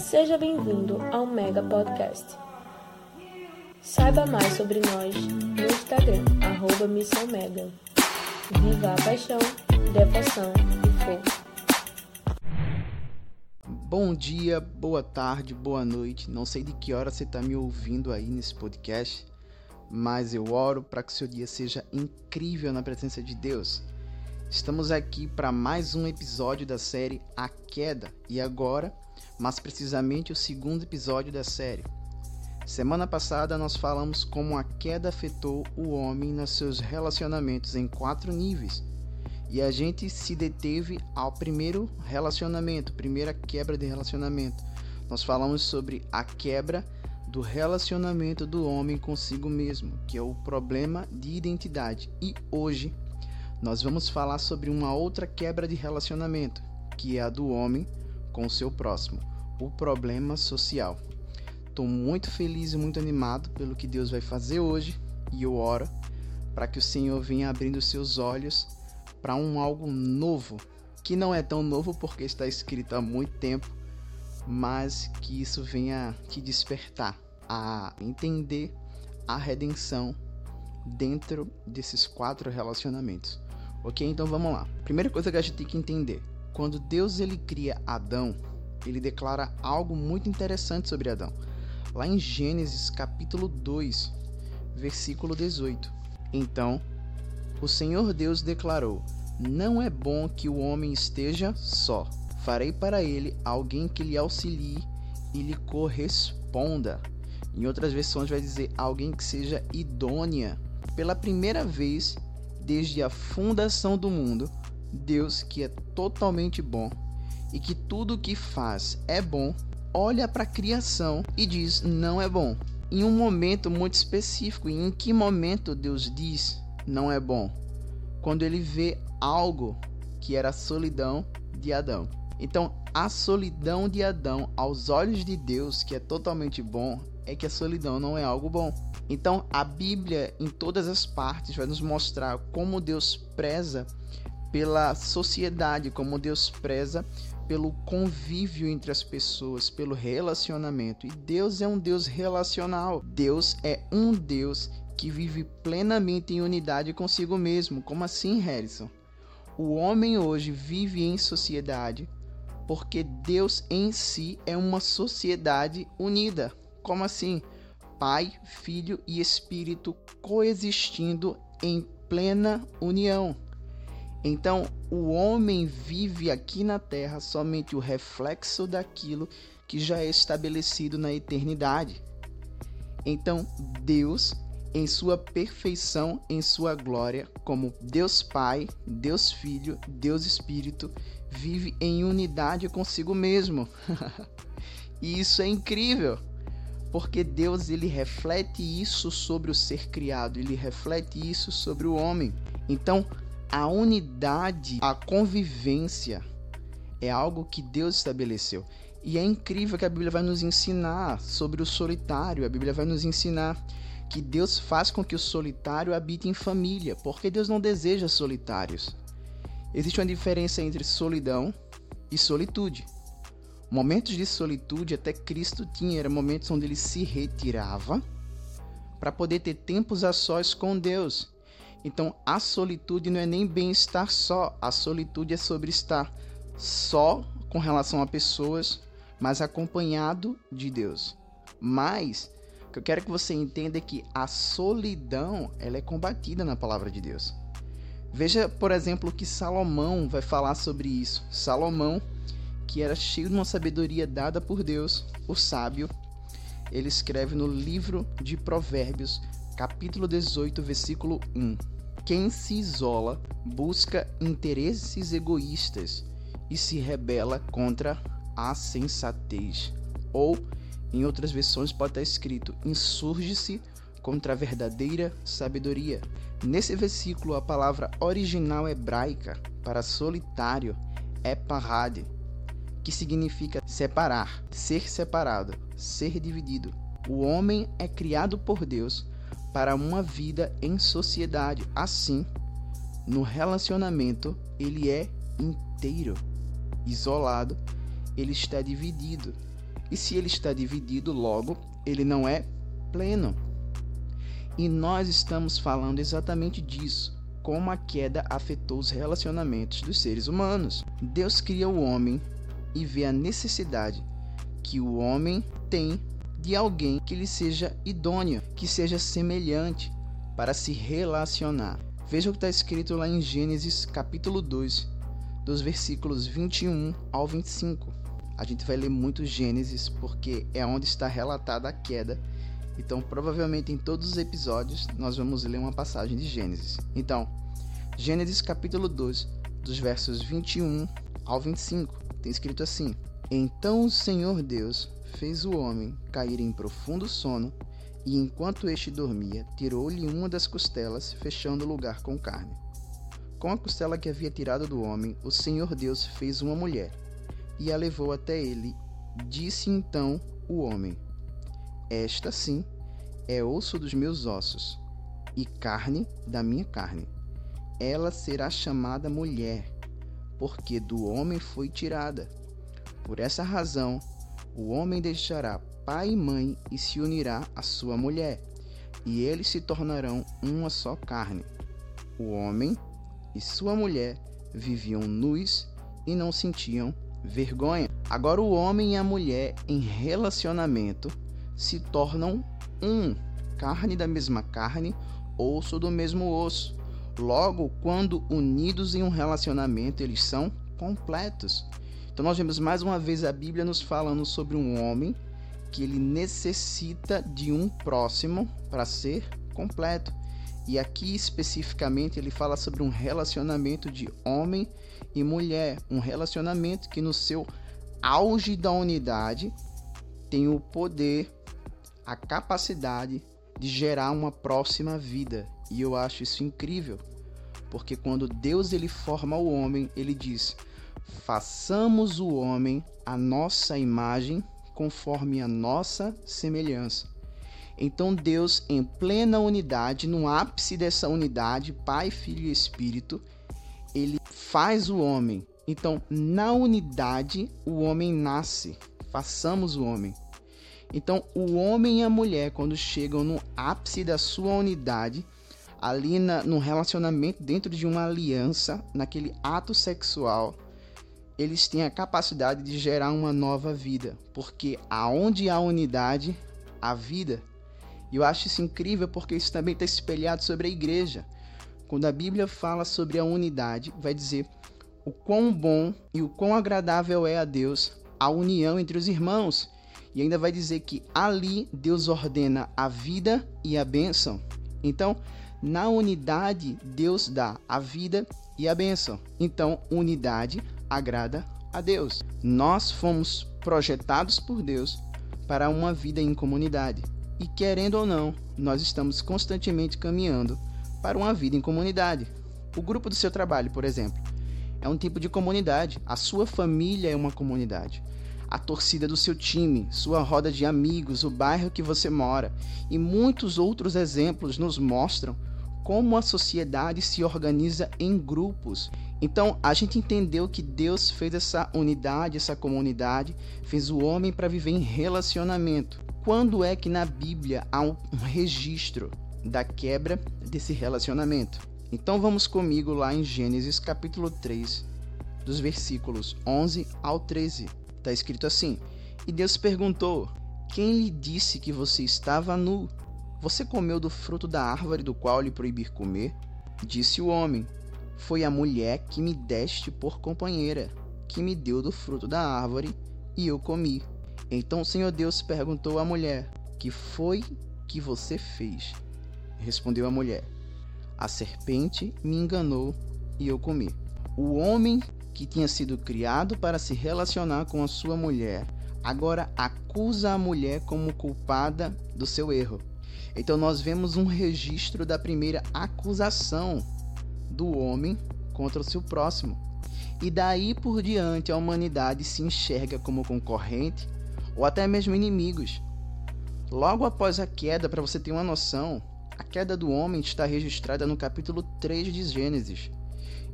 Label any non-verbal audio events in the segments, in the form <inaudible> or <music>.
Seja bem-vindo ao Mega Podcast. Saiba mais sobre nós no Instagram, arroba Missão Mega. Viva a paixão, devoção e fogo. Bom dia, boa tarde, boa noite. Não sei de que hora você está me ouvindo aí nesse podcast, mas eu oro para que seu dia seja incrível na presença de Deus. Estamos aqui para mais um episódio da série A Queda e agora, mais precisamente, o segundo episódio da série. Semana passada nós falamos como a queda afetou o homem nos seus relacionamentos em quatro níveis. E a gente se deteve ao primeiro relacionamento, primeira quebra de relacionamento. Nós falamos sobre a quebra do relacionamento do homem consigo mesmo, que é o problema de identidade. E hoje nós vamos falar sobre uma outra quebra de relacionamento, que é a do homem com o seu próximo, o problema social. Estou muito feliz e muito animado pelo que Deus vai fazer hoje e eu oro para que o Senhor venha abrindo seus olhos para um algo novo, que não é tão novo porque está escrito há muito tempo, mas que isso venha te despertar a entender a redenção dentro desses quatro relacionamentos. Ok? Então vamos lá. Primeira coisa que a gente tem que entender: quando Deus ele cria Adão, ele declara algo muito interessante sobre Adão. Lá em Gênesis capítulo 2, versículo 18. Então, o Senhor Deus declarou: Não é bom que o homem esteja só. Farei para ele alguém que lhe auxilie e lhe corresponda. Em outras versões vai dizer alguém que seja idônea. Pela primeira vez, desde a fundação do mundo, Deus, que é totalmente bom e que tudo o que faz é bom, olha para a criação e diz: não é bom. Em um momento muito específico, e em que momento Deus diz não é bom? Quando ele vê algo que era a solidão de Adão. Então, a solidão de Adão, aos olhos de Deus, que é totalmente bom, é que a solidão não é algo bom. Então, a Bíblia, em todas as partes, vai nos mostrar como Deus preza pela sociedade, como Deus preza pelo convívio entre as pessoas, pelo relacionamento. E Deus é um Deus relacional. Deus é um Deus que vive plenamente em unidade consigo mesmo. Como assim, Harrison? O homem hoje vive em sociedade porque Deus em si é uma sociedade unida. Como assim? Pai, Filho e Espírito coexistindo em plena união. Então, o homem vive aqui na terra somente o reflexo daquilo que já é estabelecido na eternidade. Então, Deus, em sua perfeição, em sua glória, como Deus Pai, Deus Filho, Deus Espírito, vive em unidade consigo mesmo. <laughs> e isso é incrível porque Deus ele reflete isso sobre o ser criado, ele reflete isso sobre o homem. Então, a unidade, a convivência é algo que Deus estabeleceu. E é incrível que a Bíblia vai nos ensinar sobre o solitário, a Bíblia vai nos ensinar que Deus faz com que o solitário habite em família, porque Deus não deseja solitários. Existe uma diferença entre solidão e solitude. Momentos de solitude até Cristo tinha, eram momentos onde ele se retirava para poder ter tempos a sós com Deus. Então, a solitude não é nem bem estar só, a solitude é sobre estar só com relação a pessoas, mas acompanhado de Deus. Mas o que eu quero que você entenda é que a solidão, ela é combatida na palavra de Deus. Veja, por exemplo, que Salomão vai falar sobre isso. Salomão que era cheio de uma sabedoria dada por Deus, o sábio, ele escreve no livro de Provérbios, capítulo 18, versículo 1. Quem se isola busca interesses egoístas e se rebela contra a sensatez. Ou, em outras versões, pode estar escrito: insurge-se contra a verdadeira sabedoria. Nesse versículo, a palavra original hebraica para solitário é parade, que significa separar, ser separado, ser dividido. O homem é criado por Deus para uma vida em sociedade. Assim, no relacionamento, ele é inteiro. Isolado, ele está dividido. E se ele está dividido, logo, ele não é pleno. E nós estamos falando exatamente disso, como a queda afetou os relacionamentos dos seres humanos. Deus cria o homem e vê a necessidade que o homem tem de alguém que lhe seja idôneo, que seja semelhante para se relacionar. Veja o que está escrito lá em Gênesis capítulo 2, dos versículos 21 ao 25. A gente vai ler muito Gênesis porque é onde está relatada a queda. Então, provavelmente em todos os episódios nós vamos ler uma passagem de Gênesis. Então, Gênesis capítulo 2, dos versos 21 ao 25, tem escrito assim: Então o Senhor Deus fez o homem cair em profundo sono, e enquanto este dormia, tirou-lhe uma das costelas, fechando o lugar com carne. Com a costela que havia tirado do homem, o Senhor Deus fez uma mulher, e a levou até ele. Disse então o homem: Esta sim é osso dos meus ossos, e carne da minha carne. Ela será chamada mulher, porque do homem foi tirada. Por essa razão, o homem deixará pai e mãe e se unirá à sua mulher, e eles se tornarão uma só carne. O homem e sua mulher viviam nus e não sentiam vergonha. Agora, o homem e a mulher em relacionamento se tornam um, carne da mesma carne, osso do mesmo osso. Logo, quando unidos em um relacionamento, eles são completos. Então nós vemos mais uma vez a Bíblia nos falando sobre um homem que ele necessita de um próximo para ser completo. E aqui especificamente ele fala sobre um relacionamento de homem e mulher, um relacionamento que no seu auge da unidade tem o poder, a capacidade de gerar uma próxima vida. E eu acho isso incrível, porque quando Deus ele forma o homem, ele diz: façamos o homem a nossa imagem, conforme a nossa semelhança. Então Deus, em plena unidade, no ápice dessa unidade, Pai, Filho e Espírito, ele faz o homem. Então, na unidade, o homem nasce. Façamos o homem. Então, o homem e a mulher, quando chegam no ápice da sua unidade, ali na, no relacionamento dentro de uma aliança, naquele ato sexual, eles têm a capacidade de gerar uma nova vida, porque aonde há unidade, há vida. E eu acho isso incrível porque isso também está espelhado sobre a igreja. Quando a Bíblia fala sobre a unidade, vai dizer o quão bom e o quão agradável é a Deus a união entre os irmãos. E ainda vai dizer que ali Deus ordena a vida e a bênção. Então, na unidade, Deus dá a vida e a bênção. Então, unidade agrada a Deus. Nós fomos projetados por Deus para uma vida em comunidade. E querendo ou não, nós estamos constantemente caminhando para uma vida em comunidade. O grupo do seu trabalho, por exemplo, é um tipo de comunidade. A sua família é uma comunidade. A torcida do seu time, sua roda de amigos, o bairro que você mora e muitos outros exemplos nos mostram como a sociedade se organiza em grupos então a gente entendeu que Deus fez essa unidade, essa comunidade, fez o homem para viver em relacionamento. Quando é que na Bíblia há um registro da quebra desse relacionamento? Então vamos comigo lá em Gênesis capítulo 3, dos versículos 11 ao 13. Está escrito assim: E Deus perguntou: Quem lhe disse que você estava nu? Você comeu do fruto da árvore do qual lhe proibir comer? Disse o homem: foi a mulher que me deste por companheira, que me deu do fruto da árvore, e eu comi. Então o Senhor Deus perguntou à mulher: Que foi que você fez? Respondeu a mulher: A serpente me enganou e eu comi. O homem que tinha sido criado para se relacionar com a sua mulher, agora acusa a mulher como culpada do seu erro. Então nós vemos um registro da primeira acusação do homem contra o seu próximo. E daí por diante a humanidade se enxerga como concorrente ou até mesmo inimigos. Logo após a queda, para você ter uma noção, a queda do homem está registrada no capítulo 3 de Gênesis.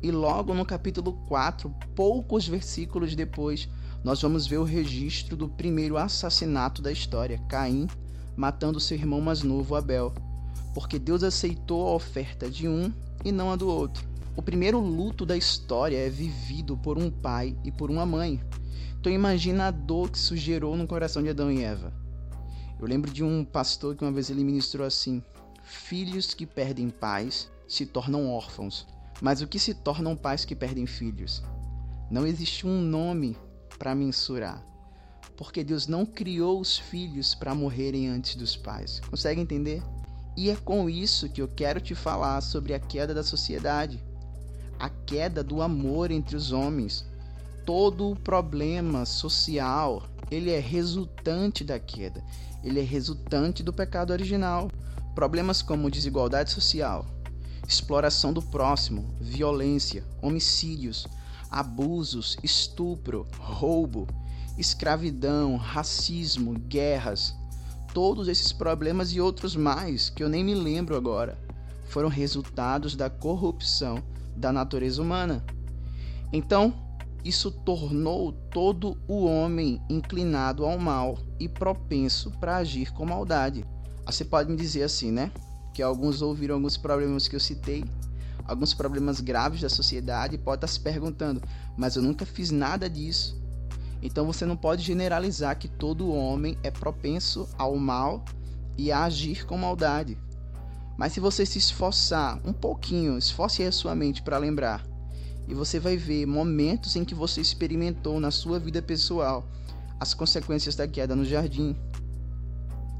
E logo no capítulo 4, poucos versículos depois, nós vamos ver o registro do primeiro assassinato da história, Caim matando seu irmão mais novo, Abel, porque Deus aceitou a oferta de um e não a do outro. O primeiro luto da história é vivido por um pai e por uma mãe. Então imagina a dor que isso gerou no coração de Adão e Eva. Eu lembro de um pastor que uma vez ele ministrou assim: Filhos que perdem pais se tornam órfãos, mas o que se tornam pais que perdem filhos? Não existe um nome para mensurar, porque Deus não criou os filhos para morrerem antes dos pais. Consegue entender? E é com isso que eu quero te falar sobre a queda da sociedade, a queda do amor entre os homens. Todo o problema social, ele é resultante da queda. Ele é resultante do pecado original. Problemas como desigualdade social, exploração do próximo, violência, homicídios, abusos, estupro, roubo, escravidão, racismo, guerras, todos esses problemas e outros mais que eu nem me lembro agora foram resultados da corrupção da natureza humana. Então, isso tornou todo o homem inclinado ao mal e propenso para agir com maldade. Você pode me dizer assim, né? que alguns ouviram alguns problemas que eu citei, alguns problemas graves da sociedade, e pode estar se perguntando, mas eu nunca fiz nada disso. Então você não pode generalizar que todo homem é propenso ao mal e a agir com maldade. Mas se você se esforçar um pouquinho, esforce a sua mente para lembrar, e você vai ver momentos em que você experimentou na sua vida pessoal as consequências da queda no jardim.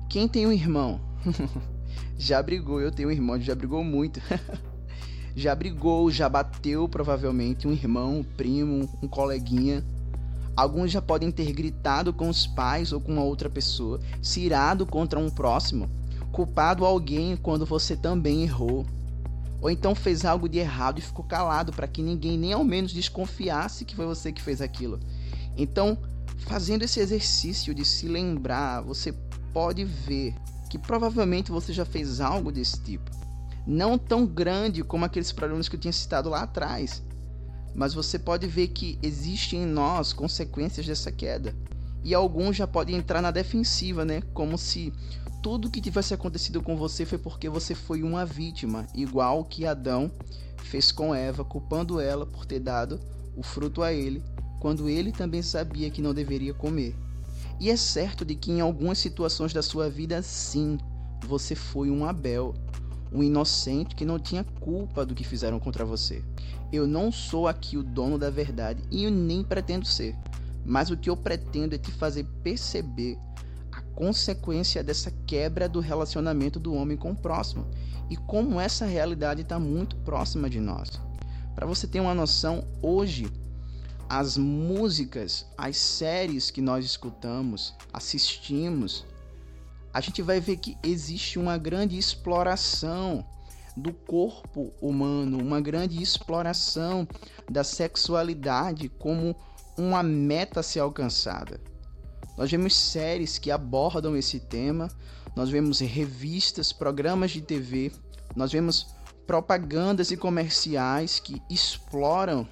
Quem tem um irmão <laughs> já brigou. Eu tenho um irmão já brigou muito. <laughs> já brigou, já bateu provavelmente um irmão, um primo, um coleguinha. Alguns já podem ter gritado com os pais ou com outra pessoa, se irado contra um próximo, culpado alguém quando você também errou. Ou então fez algo de errado e ficou calado para que ninguém nem ao menos desconfiasse que foi você que fez aquilo. Então, fazendo esse exercício de se lembrar, você pode ver que provavelmente você já fez algo desse tipo. Não tão grande como aqueles problemas que eu tinha citado lá atrás, mas você pode ver que existem em nós consequências dessa queda. E alguns já podem entrar na defensiva, né? Como se tudo que tivesse acontecido com você foi porque você foi uma vítima, igual que Adão fez com Eva, culpando ela por ter dado o fruto a ele, quando ele também sabia que não deveria comer. E é certo de que em algumas situações da sua vida, sim, você foi um Abel, um inocente que não tinha culpa do que fizeram contra você. Eu não sou aqui o dono da verdade e eu nem pretendo ser, mas o que eu pretendo é te fazer perceber a consequência dessa quebra do relacionamento do homem com o próximo e como essa realidade está muito próxima de nós. Para você ter uma noção, hoje as músicas, as séries que nós escutamos, assistimos, a gente vai ver que existe uma grande exploração do corpo humano, uma grande exploração da sexualidade como uma meta a ser alcançada. Nós vemos séries que abordam esse tema, nós vemos revistas, programas de TV, nós vemos propagandas e comerciais que exploram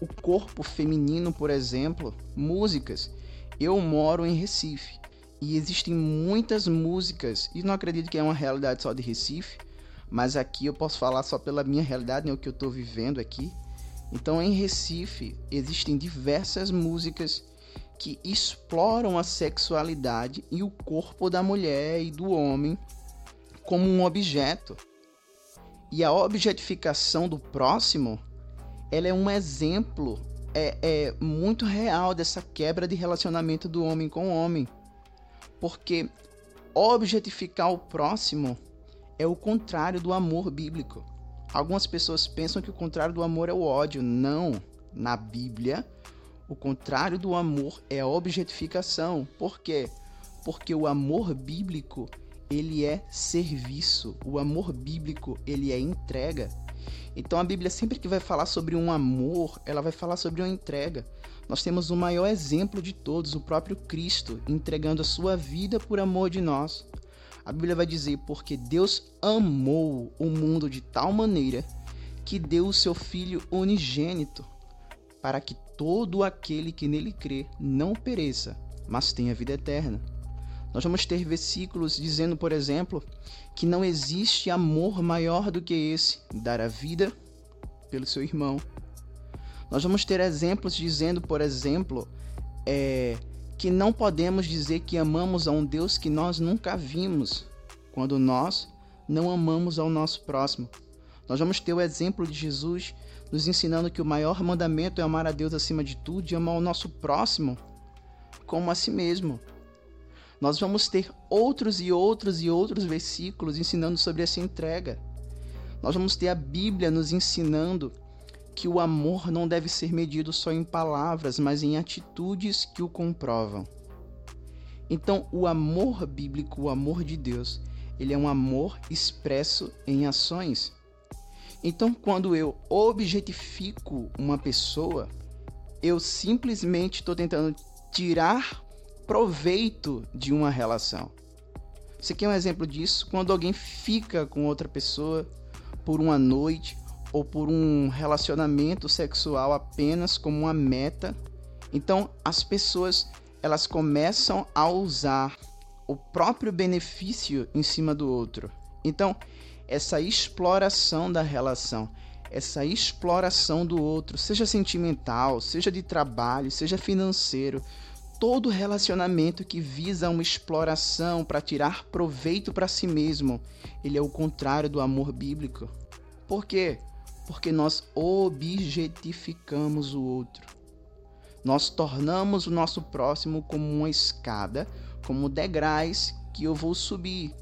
o corpo feminino, por exemplo, músicas. Eu moro em Recife e existem muitas músicas, e não acredito que é uma realidade só de Recife, mas aqui eu posso falar só pela minha realidade, né, o que eu estou vivendo aqui. Então, em Recife, existem diversas músicas que exploram a sexualidade e o corpo da mulher e do homem como um objeto. E a objetificação do próximo ela é um exemplo é, é muito real dessa quebra de relacionamento do homem com o homem. Porque objetificar o próximo é o contrário do amor bíblico. Algumas pessoas pensam que o contrário do amor é o ódio. Não. Na Bíblia, o contrário do amor é a objetificação. Por quê? Porque o amor bíblico, ele é serviço. O amor bíblico, ele é entrega. Então a Bíblia sempre que vai falar sobre um amor, ela vai falar sobre uma entrega. Nós temos o maior exemplo de todos, o próprio Cristo, entregando a sua vida por amor de nós. A Bíblia vai dizer: porque Deus amou o mundo de tal maneira que deu o seu Filho unigênito, para que todo aquele que nele crê não pereça, mas tenha vida eterna. Nós vamos ter versículos dizendo, por exemplo, que não existe amor maior do que esse, dar a vida pelo seu irmão. Nós vamos ter exemplos dizendo, por exemplo, é, que não podemos dizer que amamos a um Deus que nós nunca vimos, quando nós não amamos ao nosso próximo. Nós vamos ter o exemplo de Jesus nos ensinando que o maior mandamento é amar a Deus acima de tudo e amar o nosso próximo como a si mesmo. Nós vamos ter outros e outros e outros versículos ensinando sobre essa entrega. Nós vamos ter a Bíblia nos ensinando que o amor não deve ser medido só em palavras, mas em atitudes que o comprovam. Então, o amor bíblico, o amor de Deus, ele é um amor expresso em ações. Então, quando eu objetifico uma pessoa, eu simplesmente estou tentando tirar proveito de uma relação. Você quer um exemplo disso? Quando alguém fica com outra pessoa por uma noite ou por um relacionamento sexual apenas como uma meta, então as pessoas elas começam a usar o próprio benefício em cima do outro. Então, essa exploração da relação, essa exploração do outro, seja sentimental, seja de trabalho, seja financeiro, todo relacionamento que visa uma exploração para tirar proveito para si mesmo, ele é o contrário do amor bíblico. Por quê? Porque nós objetificamos o outro. Nós tornamos o nosso próximo como uma escada, como degraus que eu vou subir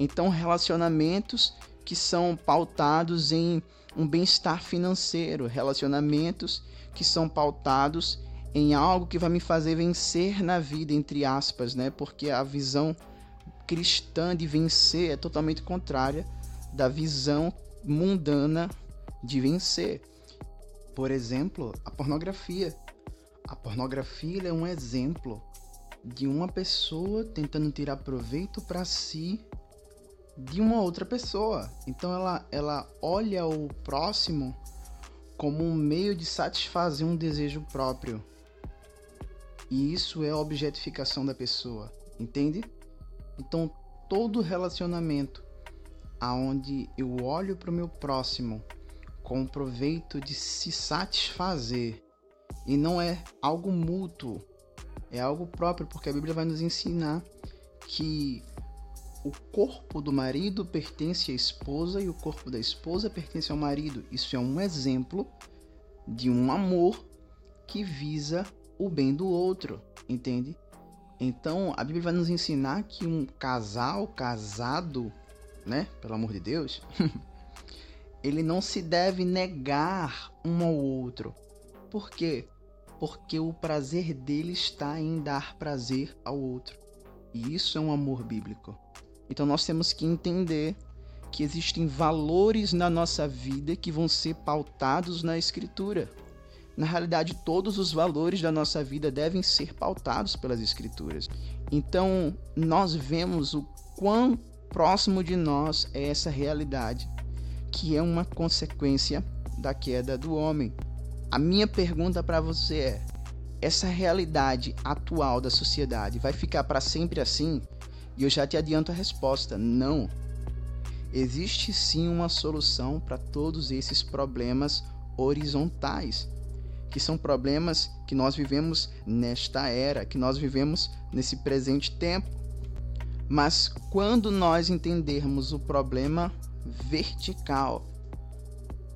então, relacionamentos que são pautados em um bem-estar financeiro, relacionamentos que são pautados em algo que vai me fazer vencer na vida, entre aspas, né? Porque a visão cristã de vencer é totalmente contrária da visão mundana de vencer. Por exemplo, a pornografia. A pornografia é um exemplo de uma pessoa tentando tirar proveito para si de uma outra pessoa. Então ela, ela olha o próximo como um meio de satisfazer um desejo próprio. E isso é a objetificação da pessoa, entende? Então todo relacionamento aonde eu olho para o meu próximo com o proveito de se satisfazer e não é algo mútuo, é algo próprio, porque a Bíblia vai nos ensinar que o corpo do marido pertence à esposa e o corpo da esposa pertence ao marido. Isso é um exemplo de um amor que visa o bem do outro, entende? Então, a Bíblia vai nos ensinar que um casal casado, né, pelo amor de Deus, <laughs> ele não se deve negar um ao outro. Por quê? Porque o prazer dele está em dar prazer ao outro. E isso é um amor bíblico. Então nós temos que entender que existem valores na nossa vida que vão ser pautados na Escritura. Na realidade, todos os valores da nossa vida devem ser pautados pelas Escrituras. Então, nós vemos o quão próximo de nós é essa realidade, que é uma consequência da queda do homem. A minha pergunta para você é: essa realidade atual da sociedade vai ficar para sempre assim? E eu já te adianto a resposta: não. Existe sim uma solução para todos esses problemas horizontais, que são problemas que nós vivemos nesta era, que nós vivemos nesse presente tempo. Mas quando nós entendermos o problema vertical,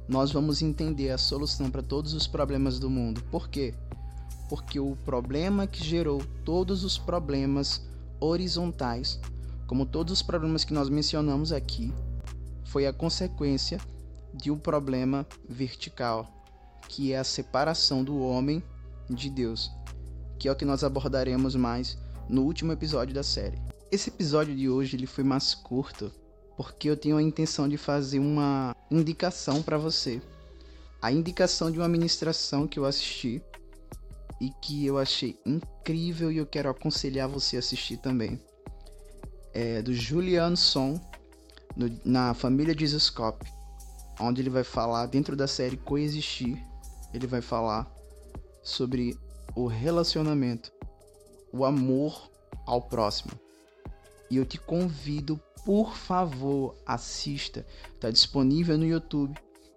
nós vamos entender a solução para todos os problemas do mundo. Por quê? Porque o problema que gerou todos os problemas horizontais, como todos os problemas que nós mencionamos aqui, foi a consequência de um problema vertical, que é a separação do homem de Deus, que é o que nós abordaremos mais no último episódio da série. Esse episódio de hoje ele foi mais curto, porque eu tenho a intenção de fazer uma indicação para você. A indicação de uma ministração que eu assisti e que eu achei incrível e eu quero aconselhar você a assistir também. É do Julian Son, no, na família Jesus Cop. onde ele vai falar dentro da série Coexistir, ele vai falar sobre o relacionamento, o amor ao próximo. E eu te convido, por favor, assista. Está disponível no YouTube,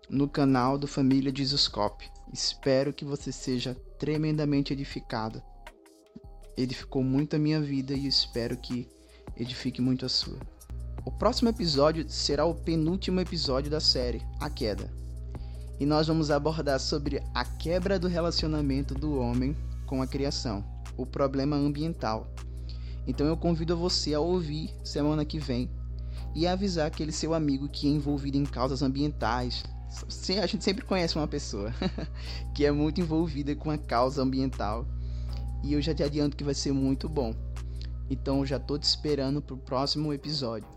no canal do Família Jesuscope. Espero que você seja tremendamente edificado. Edificou muito a minha vida e espero que edifique muito a sua. O próximo episódio será o penúltimo episódio da série, A Queda. E nós vamos abordar sobre a quebra do relacionamento do homem com a criação, o problema ambiental. Então eu convido você a ouvir semana que vem e avisar aquele seu amigo que é envolvido em causas ambientais. A gente sempre conhece uma pessoa <laughs> que é muito envolvida com a causa ambiental e eu já te adianto que vai ser muito bom. Então já tô te esperando pro próximo episódio.